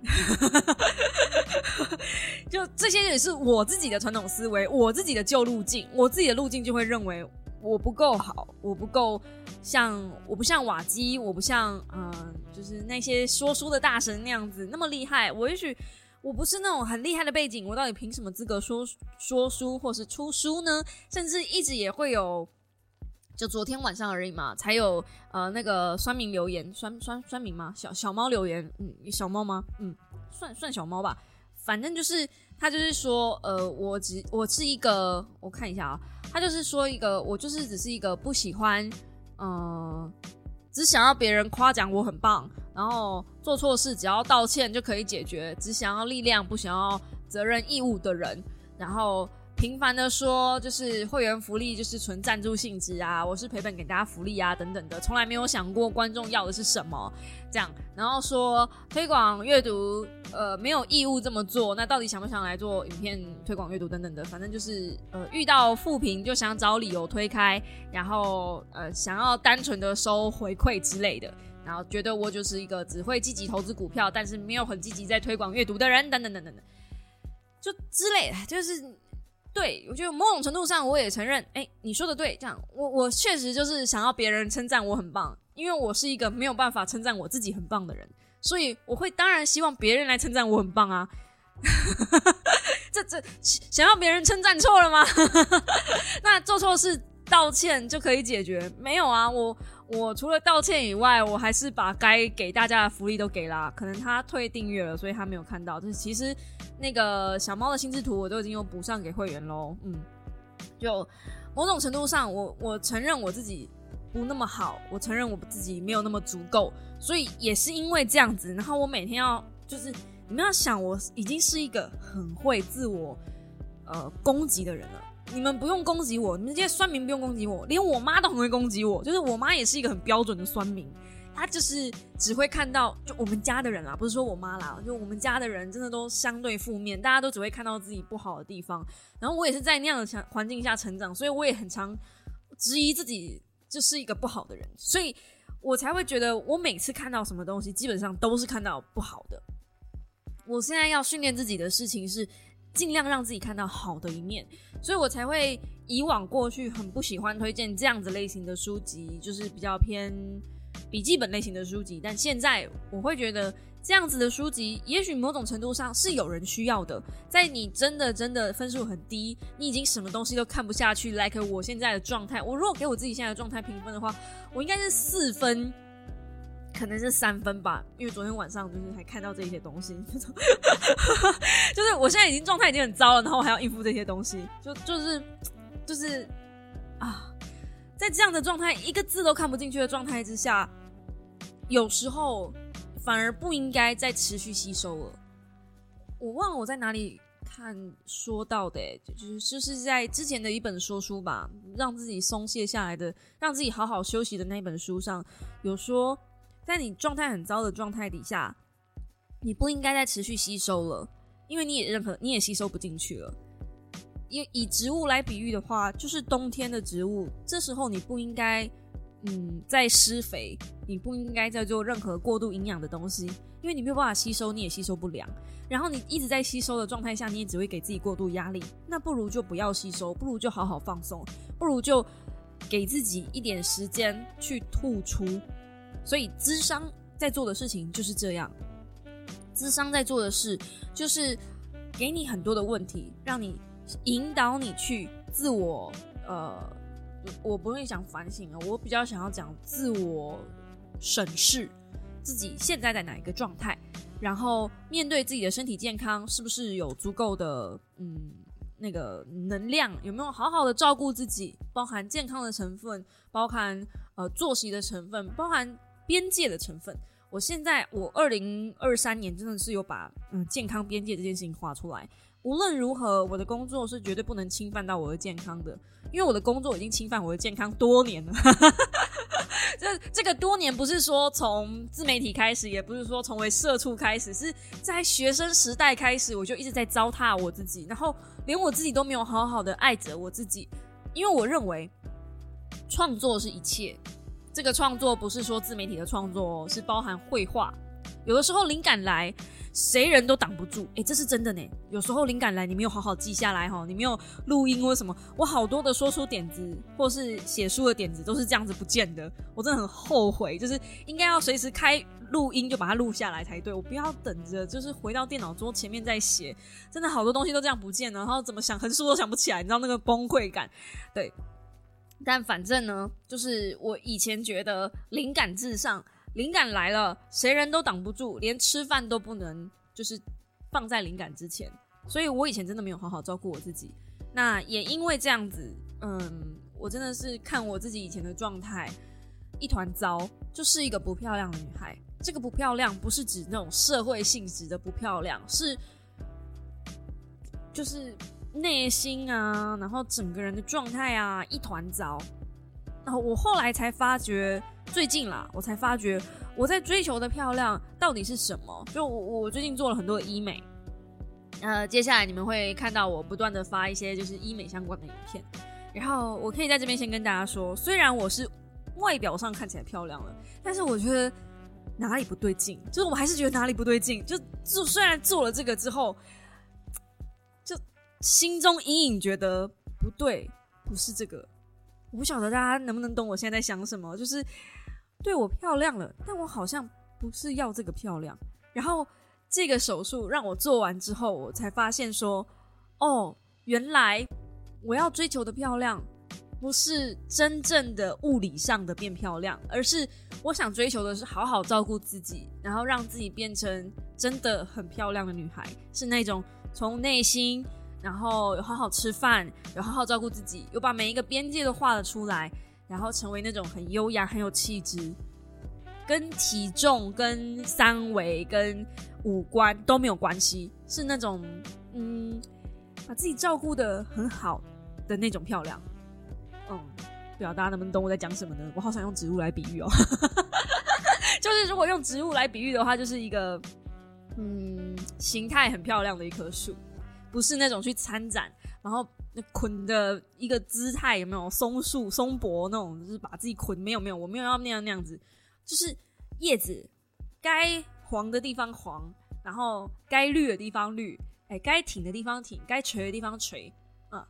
就这些也是我自己的传统思维，我自己的旧路径，我自己的路径就会认为。我不够好，我不够像，我不像瓦基，我不像，嗯，就是那些说书的大神那样子那么厉害。我也许我不是那种很厉害的背景，我到底凭什么资格说说书或是出书呢？甚至一直也会有，就昨天晚上而已嘛，才有呃那个酸民留言，酸酸酸民吗？小小猫留言，嗯，小猫吗？嗯，算算小猫吧，反正就是。他就是说，呃，我只我是一个，我看一下啊，他就是说一个，我就是只是一个不喜欢，嗯，只想要别人夸奖我很棒，然后做错事只要道歉就可以解决，只想要力量不想要责任义务的人，然后。频繁的说，就是会员福利就是纯赞助性质啊，我是赔本给大家福利啊，等等的，从来没有想过观众要的是什么，这样，然后说推广阅读，呃，没有义务这么做，那到底想不想来做影片推广阅读等等的，反正就是呃遇到负评就想找理由推开，然后呃想要单纯的收回馈之类的，然后觉得我就是一个只会积极投资股票，但是没有很积极在推广阅读的人，等等等等等，就之类的，就是。对，我觉得某种程度上我也承认，哎，你说的对，这样我我确实就是想要别人称赞我很棒，因为我是一个没有办法称赞我自己很棒的人，所以我会当然希望别人来称赞我很棒啊。这这想要别人称赞错了吗？那做错事道歉就可以解决？没有啊，我。我除了道歉以外，我还是把该给大家的福利都给了。可能他退订阅了，所以他没有看到。就是其实那个小猫的心智图，我都已经有补上给会员喽。嗯，就某种程度上，我我承认我自己不那么好，我承认我自己没有那么足够。所以也是因为这样子，然后我每天要就是你们要想，我已经是一个很会自我呃攻击的人了。你们不用攻击我，你们这些酸民不用攻击我，连我妈都很会攻击我。就是我妈也是一个很标准的酸民，她就是只会看到就我们家的人啦，不是说我妈啦，就我们家的人真的都相对负面，大家都只会看到自己不好的地方。然后我也是在那样的环环境下成长，所以我也很常质疑自己就是一个不好的人，所以我才会觉得我每次看到什么东西，基本上都是看到不好的。我现在要训练自己的事情是。尽量让自己看到好的一面，所以我才会以往过去很不喜欢推荐这样子类型的书籍，就是比较偏笔记本类型的书籍。但现在我会觉得这样子的书籍，也许某种程度上是有人需要的。在你真的真的分数很低，你已经什么东西都看不下去，like 我现在的状态，我如果给我自己现在的状态评分的话，我应该是四分。可能是三分吧，因为昨天晚上就是还看到这些东西，就是我现在已经状态已经很糟了，然后我还要应付这些东西，就就是就是啊，在这样的状态，一个字都看不进去的状态之下，有时候反而不应该再持续吸收了。我忘了我在哪里看说到的，就是就是在之前的一本说书吧，让自己松懈下来的，让自己好好休息的那本书上有说。在你状态很糟的状态底下，你不应该再持续吸收了，因为你也任何你也吸收不进去了。以以植物来比喻的话，就是冬天的植物，这时候你不应该嗯再施肥，你不应该再做任何过度营养的东西，因为你没有办法吸收，你也吸收不良。然后你一直在吸收的状态下，你也只会给自己过度压力。那不如就不要吸收，不如就好好放松，不如就给自己一点时间去吐出。所以，智商在做的事情就是这样。智商在做的事就是给你很多的问题，让你引导你去自我呃，我不会讲反省啊，我比较想要讲自我审视自己现在在哪一个状态，然后面对自己的身体健康是不是有足够的嗯那个能量，有没有好好的照顾自己，包含健康的成分，包含呃作息的成分，包含。边界的成分，我现在我二零二三年真的是有把嗯健康边界这件事情画出来。无论如何，我的工作是绝对不能侵犯到我的健康的，因为我的工作已经侵犯我的健康多年了。这这个多年不是说从自媒体开始，也不是说从为社畜开始，是在学生时代开始，我就一直在糟蹋我自己，然后连我自己都没有好好的爱着我自己，因为我认为创作是一切。这个创作不是说自媒体的创作，是包含绘画。有的时候灵感来，谁人都挡不住。哎，这是真的呢。有时候灵感来，你没有好好记下来哈，你没有录音或什么，我好多的说出点子或是写书的点子都是这样子不见的。我真的很后悔，就是应该要随时开录音就把它录下来才对。我不要等着，就是回到电脑桌前面再写。真的好多东西都这样不见了，然后怎么想横竖都想不起来，你知道那个崩溃感？对。但反正呢，就是我以前觉得灵感至上，灵感来了，谁人都挡不住，连吃饭都不能，就是放在灵感之前。所以我以前真的没有好好照顾我自己。那也因为这样子，嗯，我真的是看我自己以前的状态一团糟，就是一个不漂亮的女孩。这个不漂亮不是指那种社会性质的不漂亮，是就是。内心啊，然后整个人的状态啊，一团糟。然后我后来才发觉，最近啦，我才发觉我在追求的漂亮到底是什么。就我我最近做了很多医美，呃，接下来你们会看到我不断的发一些就是医美相关的影片。然后我可以在这边先跟大家说，虽然我是外表上看起来漂亮了，但是我觉得哪里不对劲，就是我还是觉得哪里不对劲。就就虽然做了这个之后。心中隐隐觉得不对，不是这个，我不晓得大家能不能懂我现在在想什么。就是对我漂亮了，但我好像不是要这个漂亮。然后这个手术让我做完之后，我才发现说，哦，原来我要追求的漂亮，不是真正的物理上的变漂亮，而是我想追求的是好好照顾自己，然后让自己变成真的很漂亮的女孩，是那种从内心。然后有好好吃饭，有好好照顾自己，有把每一个边界都画了出来，然后成为那种很优雅、很有气质，跟体重、跟三围、跟五官都没有关系，是那种嗯，把自己照顾的很好的那种漂亮。嗯，不知道大家能不能懂我在讲什么呢？我好想用植物来比喻哦，就是如果用植物来比喻的话，就是一个嗯，形态很漂亮的一棵树。不是那种去参展，然后那捆的一个姿态有没有松树松柏那种，就是把自己捆没有没有，我没有要那样那样子，就是叶子该黄的地方黄，然后该绿的地方绿，哎，该挺的地方挺，该垂的地方垂，嗯，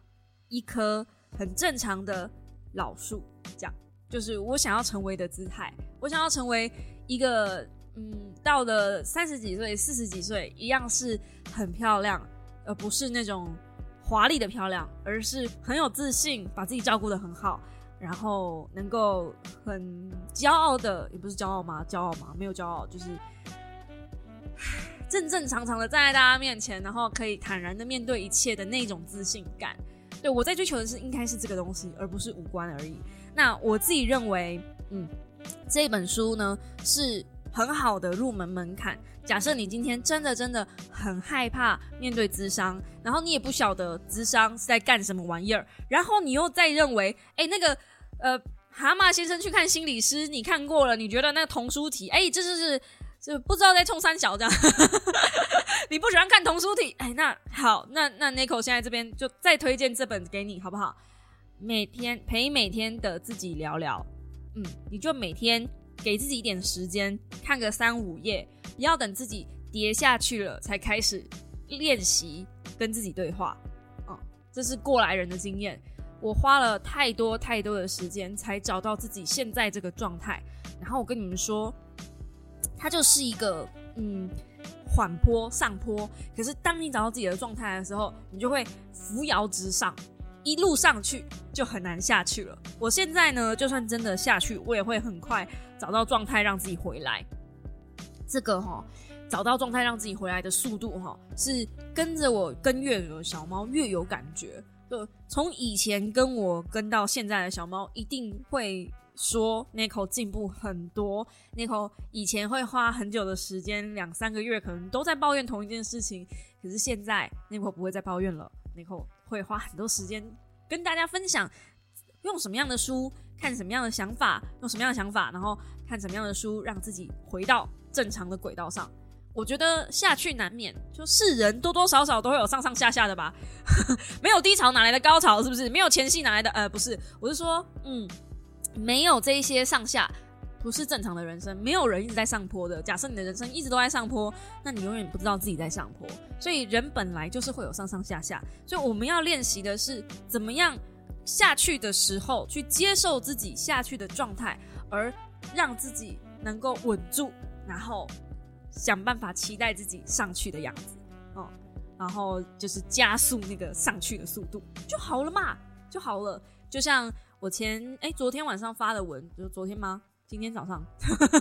一棵很正常的老树，这样就是我想要成为的姿态，我想要成为一个嗯，到了三十几岁、四十几岁一样是很漂亮。而不是那种华丽的漂亮，而是很有自信，把自己照顾的很好，然后能够很骄傲的，也不是骄傲吗？骄傲吗？没有骄傲，就是正正常常的站在大家面前，然后可以坦然的面对一切的那种自信感。对我在追求的是应该是这个东西，而不是五官而已。那我自己认为，嗯，这本书呢是很好的入门门槛。假设你今天真的真的很害怕面对智商，然后你也不晓得智商是在干什么玩意儿，然后你又再认为，哎，那个呃，蛤蟆先生去看心理师，你看过了，你觉得那个童书题，哎，这就是就不知道在冲三小这样，你不喜欢看童书体，哎，那好，那那 Nico 现在这边就再推荐这本给你，好不好？每天陪每天的自己聊聊，嗯，你就每天给自己一点时间，看个三五页。不要等自己跌下去了才开始练习跟自己对话，嗯，这是过来人的经验。我花了太多太多的时间才找到自己现在这个状态。然后我跟你们说，它就是一个嗯缓坡上坡。可是当你找到自己的状态的时候，你就会扶摇直上，一路上去就很难下去了。我现在呢，就算真的下去，我也会很快找到状态，让自己回来。这个哈，找到状态让自己回来的速度哈，是跟着我跟越有小猫越有感觉。就从以前跟我跟到现在的小猫，一定会说 Nico 进步很多。Nico 以前会花很久的时间，两三个月可能都在抱怨同一件事情，可是现在 Nico 不会再抱怨了。Nico 会花很多时间跟大家分享，用什么样的书，看什么样的想法，用什么样的想法，然后看什么样的书，让自己回到。正常的轨道上，我觉得下去难免，就是人多多少少都会有上上下下的吧。没有低潮哪来的高潮？是不是？没有前戏哪来的？呃，不是，我是说，嗯，没有这一些上下，不是正常的人生。没有人一直在上坡的。假设你的人生一直都在上坡，那你永远不知道自己在上坡。所以人本来就是会有上上下下。所以我们要练习的是怎么样下去的时候去接受自己下去的状态，而让自己能够稳住。然后想办法期待自己上去的样子，哦，然后就是加速那个上去的速度就好了嘛，就好了。就像我前哎昨天晚上发的文，就昨天吗？今天早上，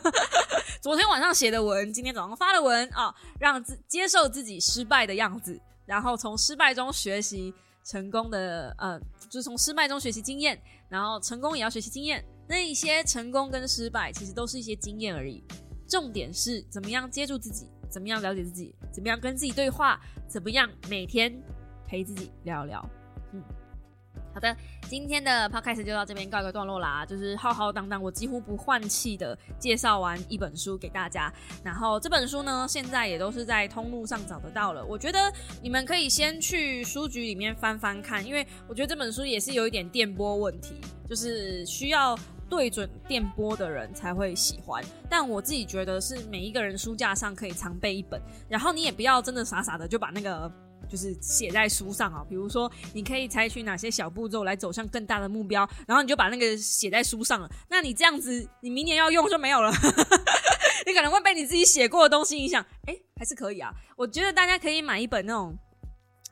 昨天晚上写的文，今天早上发的文啊，让自接受自己失败的样子，然后从失败中学习成功的，呃，就是从失败中学习经验，然后成功也要学习经验。那一些成功跟失败其实都是一些经验而已。重点是怎么样接住自己，怎么样了解自己，怎么样跟自己对话，怎么样每天陪自己聊聊。好的，今天的 podcast 就到这边告一个段落啦。就是浩浩荡荡，我几乎不换气的介绍完一本书给大家。然后这本书呢，现在也都是在通路上找得到了。我觉得你们可以先去书局里面翻翻看，因为我觉得这本书也是有一点电波问题，就是需要。对准电波的人才会喜欢，但我自己觉得是每一个人书架上可以常备一本，然后你也不要真的傻傻的就把那个就是写在书上啊。比如说，你可以采取哪些小步骤来走向更大的目标，然后你就把那个写在书上了。那你这样子，你明年要用就没有了，你可能会被你自己写过的东西影响。哎，还是可以啊。我觉得大家可以买一本那种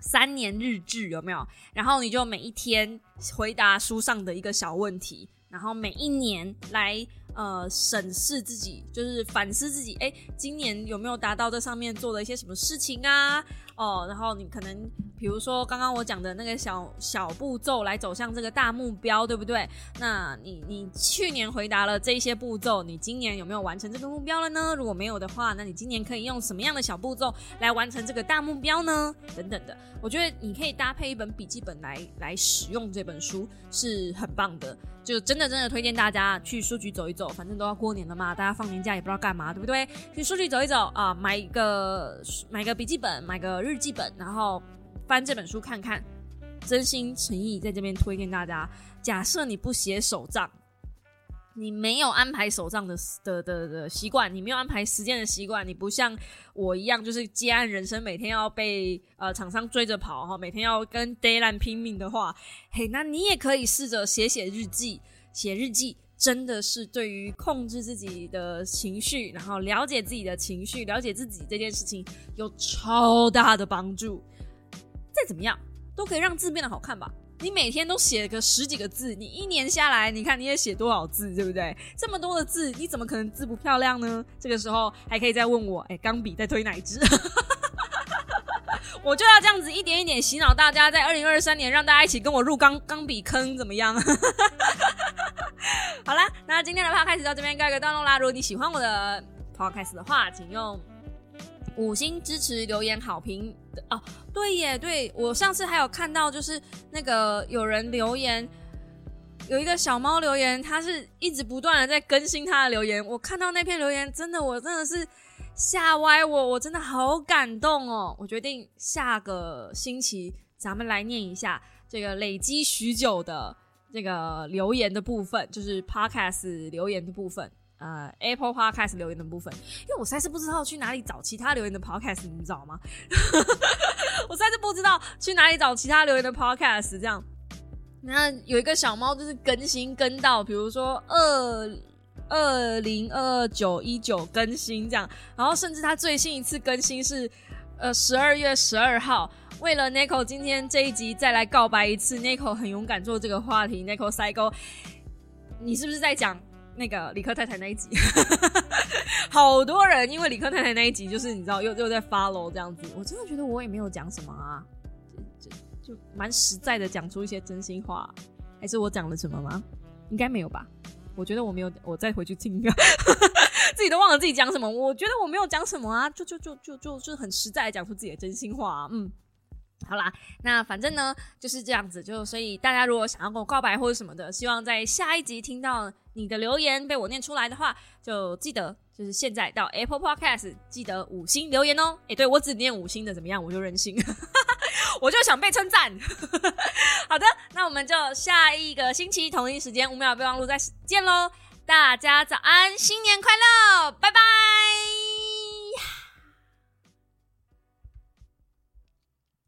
三年日志，有没有？然后你就每一天回答书上的一个小问题。然后每一年来呃审视自己，就是反思自己，哎，今年有没有达到这上面做的一些什么事情啊？哦，然后你可能。比如说刚刚我讲的那个小小步骤来走向这个大目标，对不对？那你你去年回答了这些步骤，你今年有没有完成这个目标了呢？如果没有的话，那你今年可以用什么样的小步骤来完成这个大目标呢？等等的，我觉得你可以搭配一本笔记本来来使用这本书是很棒的，就真的真的推荐大家去书局走一走，反正都要过年了嘛，大家放年假也不知道干嘛，对不对？去书局走一走啊，买一个买个笔记本，买个日记本，然后。翻这本书看看，真心诚意在这边推荐大家。假设你不写手账，你没有安排手账的的的的习惯，你没有安排时间的习惯，你不像我一样，就是接案人生，每天要被呃厂商追着跑哈，每天要跟 d a y l i n 拼命的话，嘿，那你也可以试着写写日记。写日记真的是对于控制自己的情绪，然后了解自己的情绪，了解自己这件事情有超大的帮助。再怎么样，都可以让字变得好看吧？你每天都写个十几个字，你一年下来，你看你也写多少字，对不对？这么多的字，你怎么可能字不漂亮呢？这个时候还可以再问我，哎，钢笔在推哪一支？我就要这样子一点一点洗脑大家，在二零二三年让大家一起跟我入钢钢笔坑，怎么样？好啦，那今天的 podcast 到这边告一个段落啦。如果你喜欢我的 podcast 的话，请用五星支持、留言好评哦。对耶，对我上次还有看到，就是那个有人留言，有一个小猫留言，他是一直不断的在更新他的留言。我看到那篇留言，真的，我真的是。吓歪我，我真的好感动哦！我决定下个星期咱们来念一下这个累积许久的这个留言的部分，就是 Podcast 留言的部分，呃，Apple Podcast 留言的部分。因为我实在是不知道去哪里找其他留言的 Podcast，你知道吗？我实在是不知道去哪里找其他留言的 Podcast。这样，那有一个小猫就是更新跟到，比如说二。二零二九一九更新这样，然后甚至他最新一次更新是呃十二月十二号。为了 Nico 今天这一集再来告白一次，Nico 很勇敢做这个话题。Nico 塞沟，你是不是在讲那个理科太太那一集？好多人因为理科太太那一集，就是你知道又又在 follow 这样子。我真的觉得我也没有讲什么啊，就就蛮实在的讲出一些真心话，还是我讲了什么吗？应该没有吧。我觉得我没有，我再回去听，自己都忘了自己讲什么。我觉得我没有讲什么啊，就就就就就就很实在讲出自己的真心话。嗯，好啦，那反正呢就是这样子，就所以大家如果想要跟我告白或者什么的，希望在下一集听到你的留言被我念出来的话，就记得就是现在到 Apple Podcast 记得五星留言哦。哎，对我只念五星的怎么样？我就任性。我就想被称赞。好的，那我们就下一个星期同一时间五秒备忘录再见喽！大家早安，新年快乐，拜拜。